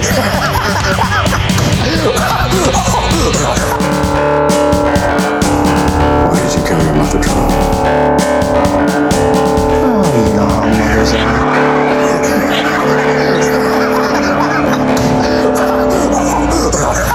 This.